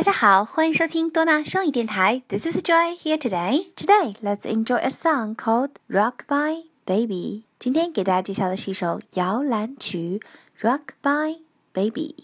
大家好，欢迎收听多纳双语电台。This is Joy here today. Today, let's enjoy a song called "Rock by Baby." 今天给大家介绍的是一首摇篮曲《Rock by Baby》。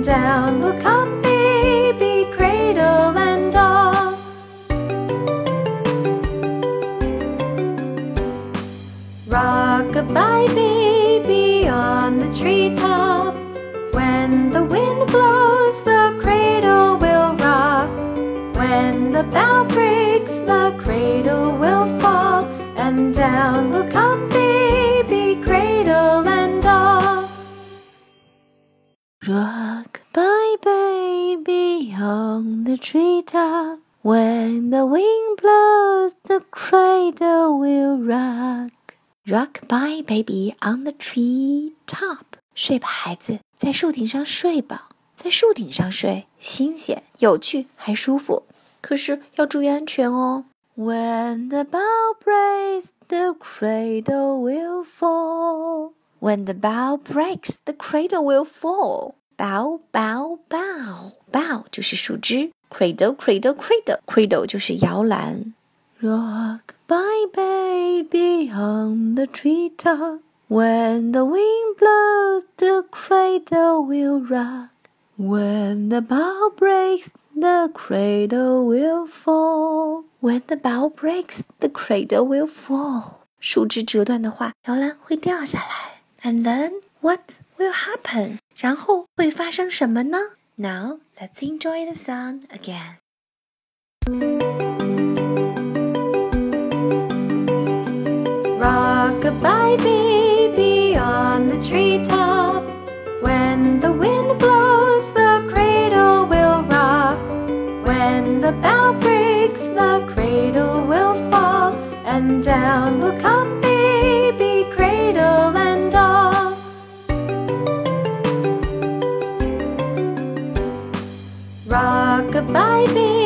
Down will come baby, cradle and all. Rockabye baby on the treetop. When the wind blows, the cradle will rock. When the bough breaks, the cradle will fall, and down will come baby on the treetop. When the wind blows, the cradle will rock. Rockabye baby on the tree top. 睡吧，孩子，在树顶上睡吧，在树顶上睡，新鲜、有趣还舒服。可是要注意安全哦。When the bough breaks, the cradle will fall. When the bough breaks, the cradle will fall. Bough, bough, Bow, bow 就是树枝，cradle, cradle, cradle, cradle 就是摇篮。Rock by baby on the treetop. When the wind blows, the cradle will rock. When the bough breaks, the cradle will fall. When the bough breaks, the cradle will fall. 树枝折断的话，摇篮会掉下来。And then what will happen? 然后会发生什么呢？Now let's enjoy the song again. Rockabye baby on the treetop. When the wind blows, the cradle will rock. When the bough breaks, the cradle will fall, and down will Rockabye baby